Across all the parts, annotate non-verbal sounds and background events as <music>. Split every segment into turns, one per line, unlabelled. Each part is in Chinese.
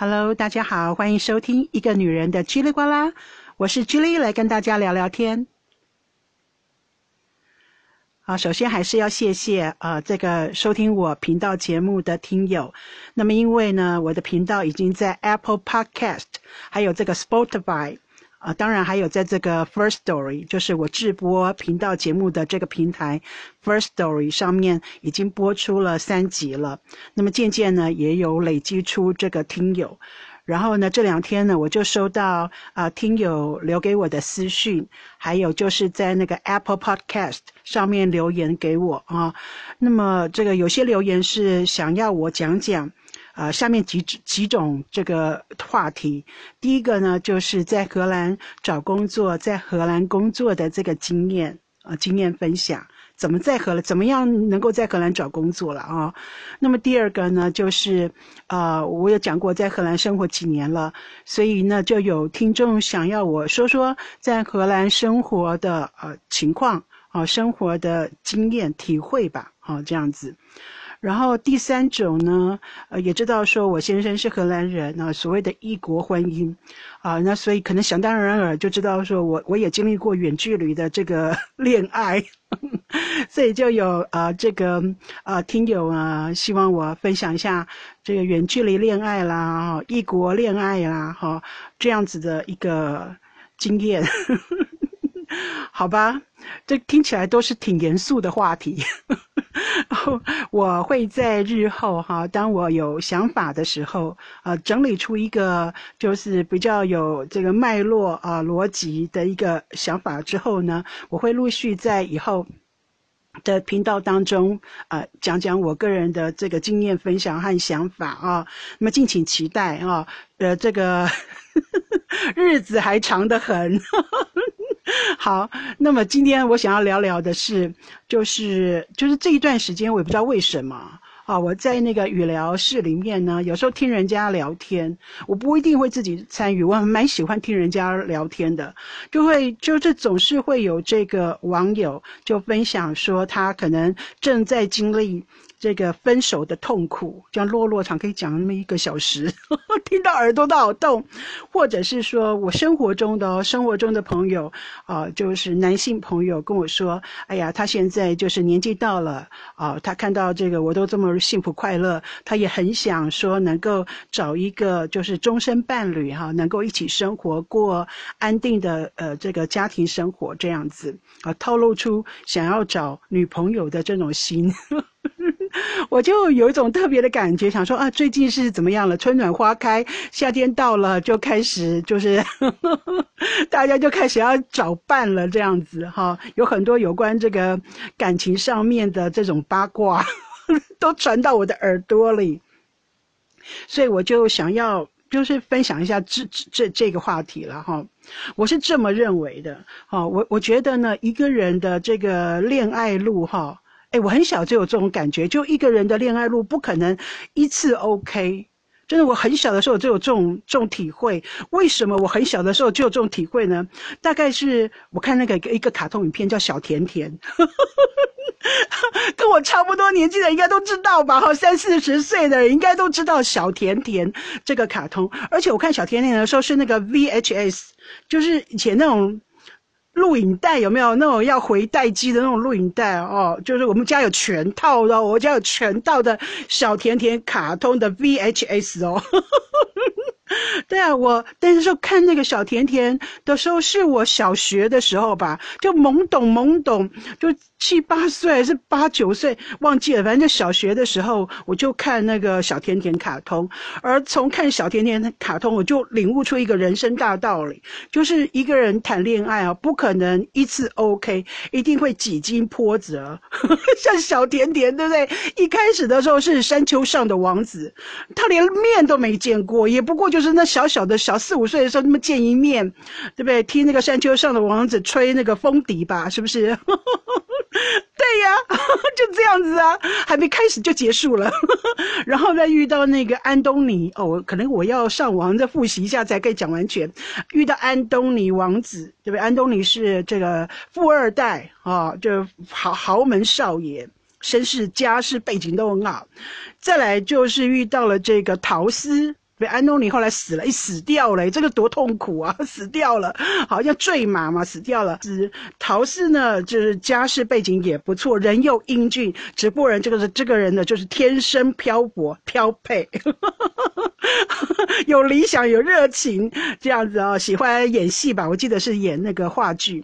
Hello，大家好，欢迎收听一个女人的叽里呱啦，我是 Julie，来跟大家聊聊天。好，首先还是要谢谢呃这个收听我频道节目的听友。那么因为呢，我的频道已经在 Apple Podcast，还有这个 Spotify。啊，当然还有在这个 First Story，就是我直播频道节目的这个平台 First Story 上面已经播出了三集了。那么渐渐呢，也有累积出这个听友。然后呢，这两天呢，我就收到啊听友留给我的私讯，还有就是在那个 Apple Podcast 上面留言给我啊。那么这个有些留言是想要我讲讲。啊，下面几几种这个话题，第一个呢，就是在荷兰找工作，在荷兰工作的这个经验啊，经验分享，怎么在荷兰，怎么样能够在荷兰找工作了啊？那么第二个呢，就是啊，我有讲过在荷兰生活几年了，所以呢，就有听众想要我说说在荷兰生活的呃情况啊，生活的经验体会吧，啊，这样子。然后第三种呢，呃，也知道说我先生是荷兰人啊，所谓的异国婚姻，啊，那所以可能想当然尔就知道说我我也经历过远距离的这个 <laughs> 恋爱，<laughs> 所以就有啊这个啊听友啊希望我分享一下这个远距离恋爱啦，异国恋爱啦，哈这样子的一个经验，<laughs> <laughs> 好吧，这听起来都是挺严肃的话题。<laughs> 我会在日后哈，当我有想法的时候，呃，整理出一个就是比较有这个脉络啊逻辑的一个想法之后呢，我会陆续在以后的频道当中啊讲讲我个人的这个经验分享和想法啊，那么敬请期待啊，呃，这个 <laughs> 日子还长得很。<laughs> 好，那么今天我想要聊聊的是，就是就是这一段时间，我也不知道为什么啊，我在那个语聊室里面呢，有时候听人家聊天，我不一定会自己参与，我还蛮喜欢听人家聊天的，就会就是总是会有这个网友就分享说，他可能正在经历。这个分手的痛苦，像落落场可以讲那么一个小时，<laughs> 听到耳朵都好痛。或者是说我生活中的生活中的朋友啊，就是男性朋友跟我说：“哎呀，他现在就是年纪到了啊，他看到这个我都这么幸福快乐，他也很想说能够找一个就是终身伴侣哈，能够一起生活过安定的呃这个家庭生活这样子啊，透露出想要找女朋友的这种心。” <laughs> 我就有一种特别的感觉，想说啊，最近是怎么样了？春暖花开，夏天到了，就开始就是 <laughs> 大家就开始要找伴了，这样子哈。有很多有关这个感情上面的这种八卦，<laughs> 都传到我的耳朵里，所以我就想要就是分享一下这这这个话题了哈。我是这么认为的哈，我我觉得呢，一个人的这个恋爱路哈。哎，我很小就有这种感觉，就一个人的恋爱路不可能一次 OK。真的，我很小的时候就有这种这种体会。为什么我很小的时候就有这种体会呢？大概是我看那个一个卡通影片叫《小甜甜》，<laughs> 跟我差不多年纪的应该都知道吧？哈，三四十岁的应该都知道《小甜甜》这个卡通。而且我看《小甜甜》的时候是那个 VHS，就是以前那种。录影带有没有那种要回带机的那种录影带哦？就是我们家有全套的，我家有全套的小甜甜卡通的 VHS 哦。<laughs> 对啊，我但是说看那个小甜甜的时候，是我小学的时候吧，就懵懂懵懂，就七八岁还是八九岁，忘记了。反正就小学的时候，我就看那个小甜甜卡通，而从看小甜甜卡通，我就领悟出一个人生大道理，就是一个人谈恋爱啊，不可能一次 OK，一定会几经波折。<laughs> 像小甜甜，对不对？一开始的时候是山丘上的王子，他连面都没见过，也不过就。就是那小小的小四五岁的时候，那么见一面，对不对？听那个山丘上的王子吹那个风笛吧，是不是？<laughs> 对呀，<laughs> 就这样子啊，还没开始就结束了。<laughs> 然后再遇到那个安东尼，哦，可能我要上网再复习一下才可以讲完全。遇到安东尼王子，对不对？安东尼是这个富二代啊，就豪豪门少爷，身世家世背景都很好。再来就是遇到了这个陶斯。被，安东尼后来死了，一死掉了，这个多痛苦啊！<laughs> 死掉了，好像坠马嘛，死掉了。是陶氏呢，就是家世背景也不错，人又英俊，直不人这个是这个人呢，就是天生漂泊飘配，<laughs> 有理想，有热情，这样子啊，喜欢演戏吧？我记得是演那个话剧。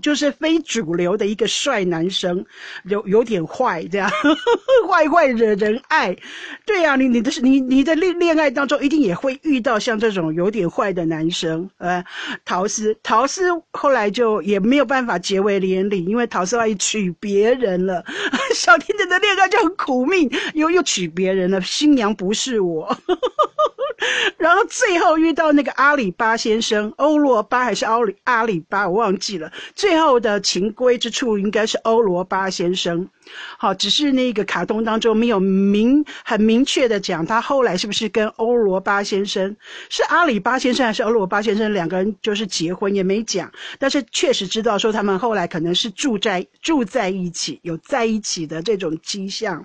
就是非主流的一个帅男生，有有点坏，这样 <laughs> 坏坏惹人爱。对呀，你你的你你的恋恋爱当中一定也会遇到像这种有点坏的男生。呃，陶斯陶斯后来就也没有办法结为连理，因为陶斯要娶别人了。<laughs> 小甜甜的恋爱就很苦命，又又娶别人了，新娘不是我。<laughs> 然后最后遇到那个阿里巴先生，欧罗巴还是奥里阿里巴，我忘记了。最后的情归之处应该是欧罗巴先生。好，只是那个卡通当中没有明很明确的讲他后来是不是跟欧罗巴先生是阿里巴先生还是欧罗巴先生两个人就是结婚也没讲，但是确实知道说他们后来可能是住在住在一起，有在一起的这种迹象。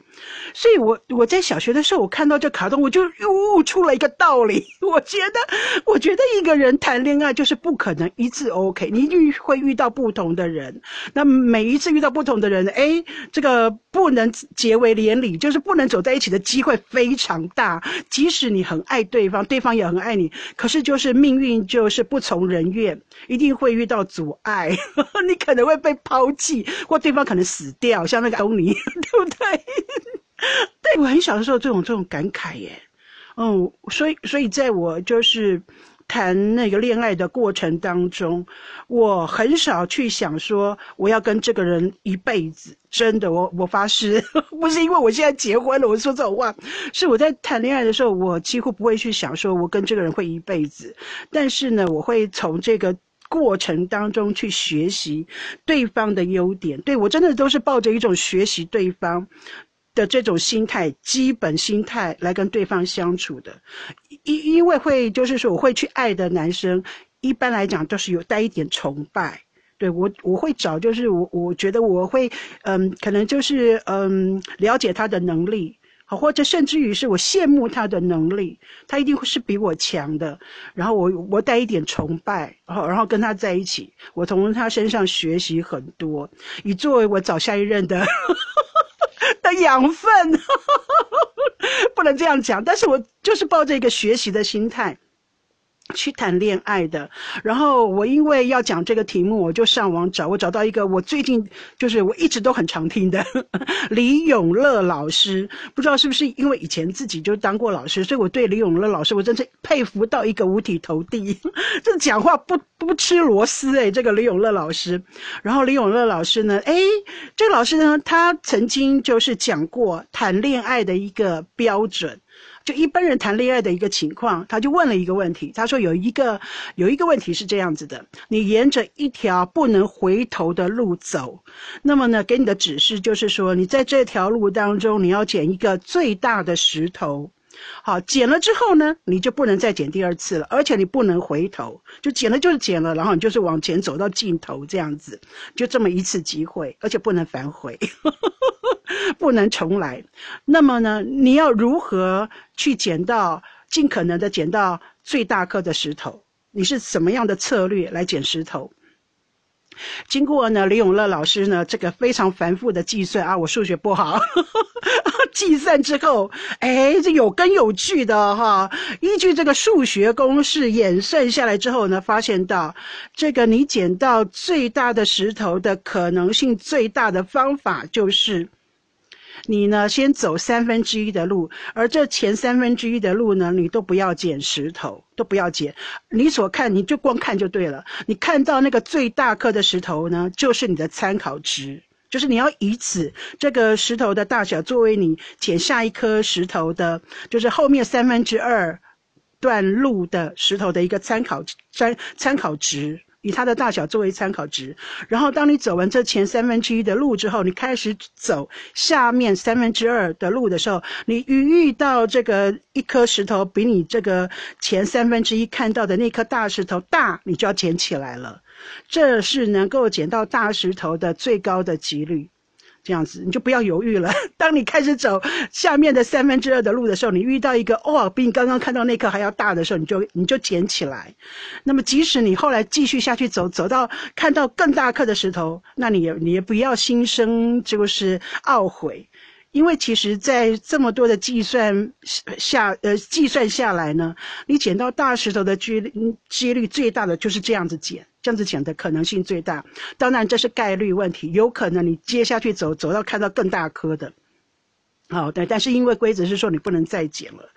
所以我我在小学的时候我看到这卡通，我就悟出了一个道理。我觉得我觉得一个人谈恋爱就是不可能一次 OK，你一定会遇到不同的人。那每一次遇到不同的人，哎，这个。呃，不能结为连理，就是不能走在一起的机会非常大。即使你很爱对方，对方也很爱你，可是就是命运就是不从人愿，一定会遇到阻碍。<laughs> 你可能会被抛弃，或对方可能死掉，像那个欧尼，对不对？对我很小的时候，这种这种感慨耶。嗯，所以所以在我就是。谈那个恋爱的过程当中，我很少去想说我要跟这个人一辈子。真的，我我发誓，<laughs> 不是因为我现在结婚了，我说这种话，是我在谈恋爱的时候，我几乎不会去想说我跟这个人会一辈子。但是呢，我会从这个过程当中去学习对方的优点。对我真的都是抱着一种学习对方。的这种心态，基本心态来跟对方相处的，因因为会就是说我会去爱的男生，一般来讲都是有带一点崇拜，对我我会找就是我我觉得我会嗯可能就是嗯了解他的能力，好或者甚至于是我羡慕他的能力，他一定会是比我强的，然后我我带一点崇拜，然后然后跟他在一起，我从他身上学习很多，以作为我找下一任的。<laughs> 的养分，<laughs> 不能这样讲，但是我就是抱着一个学习的心态。去谈恋爱的，然后我因为要讲这个题目，我就上网找，我找到一个我最近就是我一直都很常听的 <laughs> 李永乐老师，不知道是不是因为以前自己就当过老师，所以我对李永乐老师我真是佩服到一个五体投地，<laughs> 这讲话不不吃螺丝诶，这个李永乐老师。然后李永乐老师呢，诶，这个老师呢，他曾经就是讲过谈恋爱的一个标准。就一般人谈恋爱的一个情况，他就问了一个问题，他说有一个有一个问题是这样子的：你沿着一条不能回头的路走，那么呢，给你的指示就是说，你在这条路当中，你要捡一个最大的石头。好，捡了之后呢，你就不能再捡第二次了，而且你不能回头，就捡了就是捡了，然后你就是往前走到尽头这样子，就这么一次机会，而且不能反悔。<laughs> 不能重来，那么呢？你要如何去捡到尽可能的捡到最大颗的石头？你是什么样的策略来捡石头？经过呢，李永乐老师呢这个非常繁复的计算啊，我数学不好，<laughs> 计算之后，哎，这有根有据的哈。依据这个数学公式演算下来之后呢，发现到这个你捡到最大的石头的可能性最大的方法就是。你呢，先走三分之一的路，而这前三分之一的路呢，你都不要捡石头，都不要捡。你所看，你就光看就对了。你看到那个最大颗的石头呢，就是你的参考值，就是你要以此这个石头的大小作为你捡下一颗石头的，就是后面三分之二段路的石头的一个参考参参考值。以它的大小作为参考值，然后当你走完这前三分之一的路之后，你开始走下面三分之二的路的时候，你遇遇到这个一颗石头比你这个前三分之一看到的那颗大石头大，你就要捡起来了。这是能够捡到大石头的最高的几率。这样子，你就不要犹豫了。<laughs> 当你开始走下面的三分之二的路的时候，你遇到一个哦，比你刚刚看到那颗还要大的时候，你就你就捡起来。那么，即使你后来继续下去走，走到看到更大颗的石头，那你也你也不要心生就是懊悔。因为其实，在这么多的计算下，呃，计算下来呢，你捡到大石头的几率，几率最大的就是这样子捡，这样子捡的可能性最大。当然，这是概率问题，有可能你接下去走，走到看到更大颗的，好，对，但是因为规则是说你不能再捡了。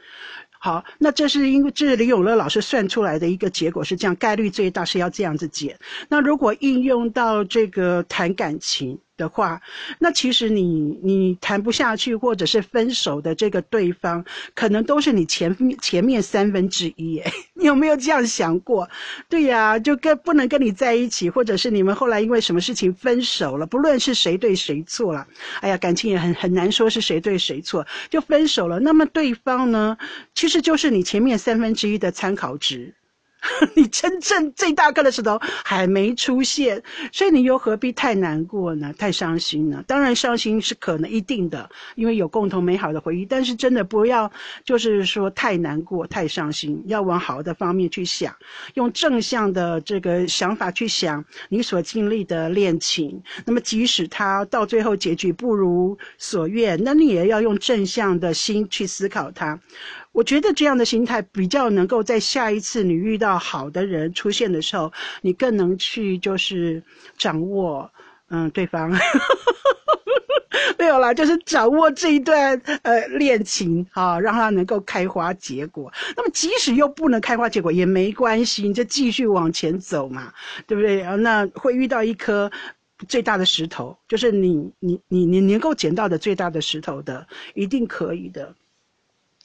好，那这是因为这是李永乐老师算出来的一个结果是这样，概率最大是要这样子减。那如果应用到这个谈感情的话，那其实你你谈不下去或者是分手的这个对方，可能都是你前前面三分之一。哎，<laughs> 你有没有这样想过？对呀，就跟不能跟你在一起，或者是你们后来因为什么事情分手了，不论是谁对谁错了，哎呀，感情也很很难说是谁对谁错，就分手了。那么对方呢，其实。这就是你前面三分之一的参考值。<laughs> 你真正最大个的石头还没出现，所以你又何必太难过呢？太伤心呢？当然伤心是可能一定的，因为有共同美好的回忆。但是真的不要，就是说太难过、太伤心，要往好的方面去想，用正向的这个想法去想你所经历的恋情。那么即使他到最后结局不如所愿，那你也要用正向的心去思考它。我觉得这样的心态比较能够在下一次你遇到好的人出现的时候，你更能去就是掌握，嗯，对方 <laughs> 没有啦，就是掌握这一段呃恋情啊，让他能够开花结果。那么即使又不能开花结果也没关系，你就继续往前走嘛，对不对？啊那会遇到一颗最大的石头，就是你你你你能够捡到的最大的石头的，一定可以的。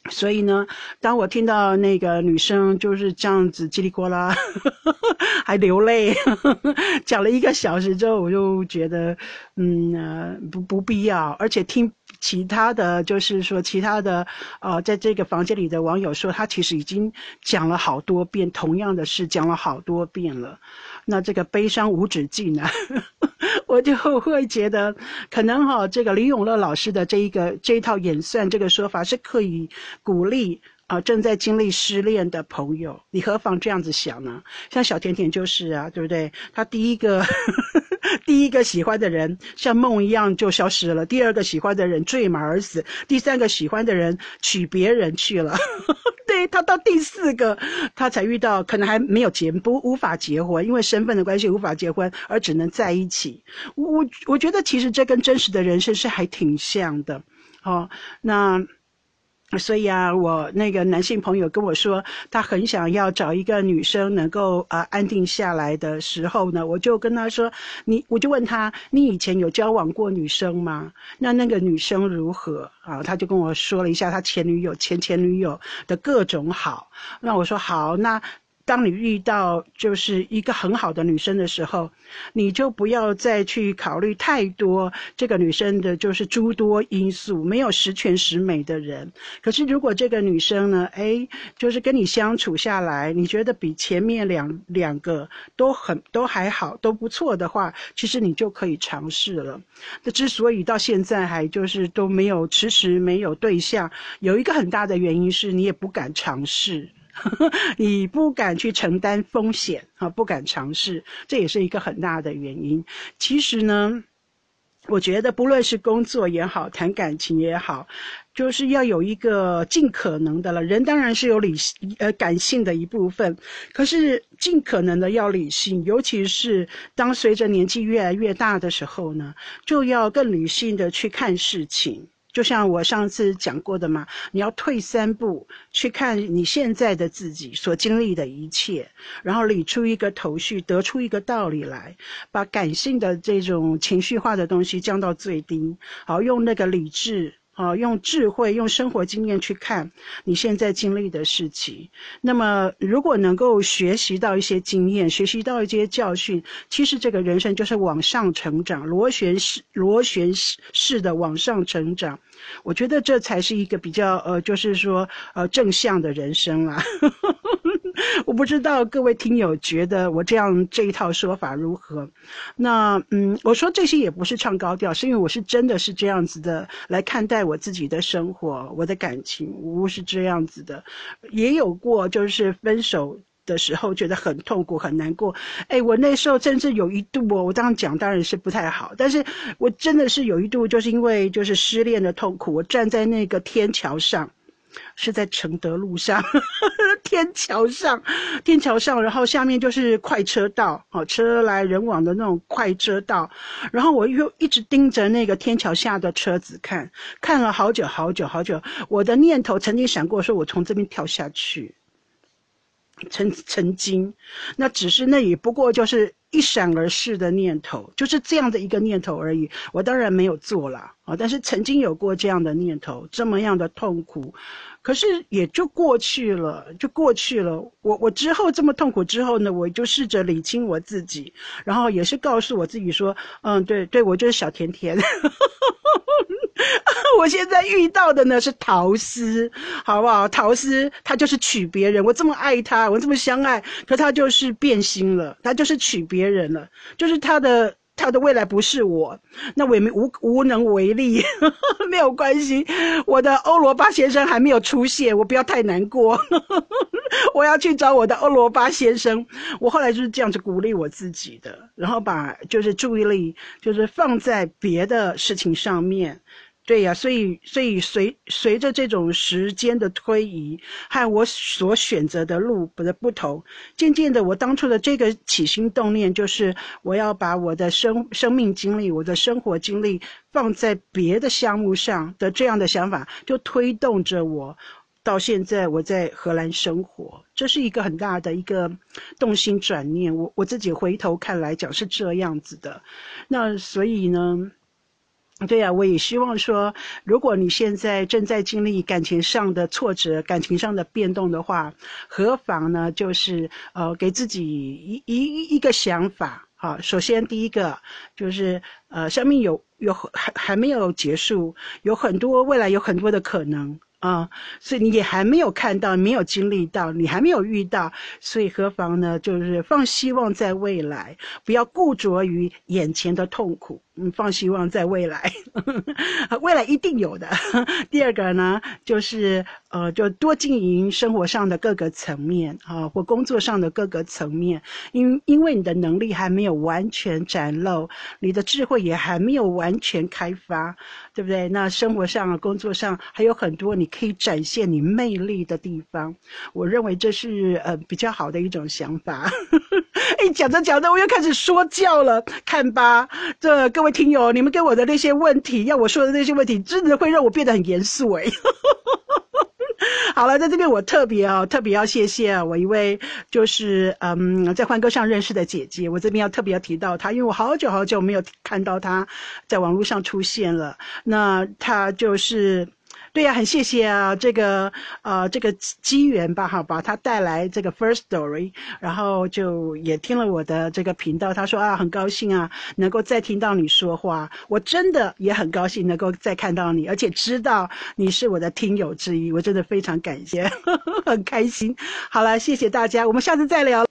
所以呢，当我听到那个女生就是这样子叽里呱啦，<laughs> 还流泪，<laughs> 讲了一个小时之后，我就觉得，嗯，不不必要。而且听其他的就是说，其他的呃，在这个房间里的网友说，他其实已经讲了好多遍同样的事，讲了好多遍了。那这个悲伤无止境啊，<laughs> 我就会觉得，可能哈，这个李永乐老师的这一个这一套演算这个说法是可以鼓励啊正在经历失恋的朋友，你何妨这样子想呢？像小甜甜就是啊，对不对？他第一个。<laughs> 第一个喜欢的人像梦一样就消失了，第二个喜欢的人坠马而死，第三个喜欢的人娶别人去了，<laughs> 对他到第四个他才遇到，可能还没有结不无法结婚，因为身份的关系无法结婚，而只能在一起。我我觉得其实这跟真实的人生是还挺像的，哦，那。所以啊，我那个男性朋友跟我说，他很想要找一个女生能够啊安定下来的时候呢，我就跟他说，你我就问他，你以前有交往过女生吗？那那个女生如何啊？他就跟我说了一下他前女友、前前女友的各种好。那我说好，那。当你遇到就是一个很好的女生的时候，你就不要再去考虑太多这个女生的就是诸多因素，没有十全十美的人。可是如果这个女生呢，哎，就是跟你相处下来，你觉得比前面两两个都很都还好，都不错的话，其实你就可以尝试了。那之所以到现在还就是都没有迟迟没有对象，有一个很大的原因是你也不敢尝试。<laughs> 你不敢去承担风险啊，不敢尝试，这也是一个很大的原因。其实呢，我觉得不论是工作也好，谈感情也好，就是要有一个尽可能的了。人当然是有理性呃感性的一部分，可是尽可能的要理性，尤其是当随着年纪越来越大的时候呢，就要更理性的去看事情。就像我上次讲过的嘛，你要退三步去看你现在的自己所经历的一切，然后理出一个头绪，得出一个道理来，把感性的这种情绪化的东西降到最低，好用那个理智。啊，用智慧、用生活经验去看你现在经历的事情。那么，如果能够学习到一些经验，学习到一些教训，其实这个人生就是往上成长，螺旋式、螺旋式的往上成长。我觉得这才是一个比较呃，就是说呃正向的人生啦。<laughs> <laughs> 我不知道各位听友觉得我这样这一套说法如何？那嗯，我说这些也不是唱高调，是因为我是真的是这样子的来看待我自己的生活，我的感情，我是这样子的，也有过就是分手的时候觉得很痛苦很难过。哎，我那时候甚至有一度哦，我这样讲当然是不太好，但是我真的是有一度就是因为就是失恋的痛苦，我站在那个天桥上。是在承德路上，天桥上，天桥上，然后下面就是快车道，好车来人往的那种快车道，然后我又一直盯着那个天桥下的车子看，看了好久好久好久，我的念头曾经想过，说我从这边跳下去，曾曾经，那只是那也不过就是一闪而逝的念头，就是这样的一个念头而已，我当然没有做了。啊！但是曾经有过这样的念头，这么样的痛苦，可是也就过去了，就过去了。我我之后这么痛苦之后呢，我就试着理清我自己，然后也是告诉我自己说，嗯，对对，我就是小甜甜。<laughs> <laughs> 我现在遇到的呢是陶斯，好不好？陶斯他就是娶别人，我这么爱他，我这么相爱，可他就是变心了，他就是娶别人了，就是他的。他的未来不是我，那我也没无无能为力，<laughs> 没有关系。我的欧罗巴先生还没有出现，我不要太难过。<laughs> 我要去找我的欧罗巴先生。我后来就是这样子鼓励我自己的，然后把就是注意力就是放在别的事情上面。对呀，所以所以随随着这种时间的推移和我所选择的路的不同，渐渐的，我当初的这个起心动念就是我要把我的生生命经历、我的生活经历放在别的项目上的这样的想法，就推动着我到现在我在荷兰生活，这是一个很大的一个动心转念。我我自己回头看来讲是这样子的，那所以呢？对呀，我也希望说，如果你现在正在经历感情上的挫折、感情上的变动的话，何妨呢？就是呃，给自己一一一个想法。好，首先第一个就是呃，生命有有还还没有结束，有很多未来有很多的可能。啊，所以你也还没有看到，没有经历到，你还没有遇到，所以何妨呢？就是放希望在未来，不要固着于眼前的痛苦。<laughs> 嗯，放希望在未来，<laughs> 未来一定有的。<laughs> 第二个呢，就是呃，就多经营生活上的各个层面啊，或工作上的各个层面，因因为你的能力还没有完全展露，你的智慧也还没有完全开发。对不对？那生活上、工作上还有很多你可以展现你魅力的地方。我认为这是呃比较好的一种想法。<laughs> 哎，讲着讲着我又开始说教了，看吧，这各位听友，你们给我的那些问题，要我说的那些问题，真的会让我变得很严肃哎。<laughs> <laughs> 好了，在这边我特别哦，特别要谢谢我一位就是嗯，在欢歌上认识的姐姐，我这边要特别要提到她，因为我好久好久没有看到她在网络上出现了。那她就是。对呀，很谢谢啊，这个呃，这个机缘吧，哈，把他带来这个 first story，然后就也听了我的这个频道，他说啊，很高兴啊，能够再听到你说话，我真的也很高兴能够再看到你，而且知道你是我的听友之一，我真的非常感谢，呵 <laughs> 呵很开心。好了，谢谢大家，我们下次再聊。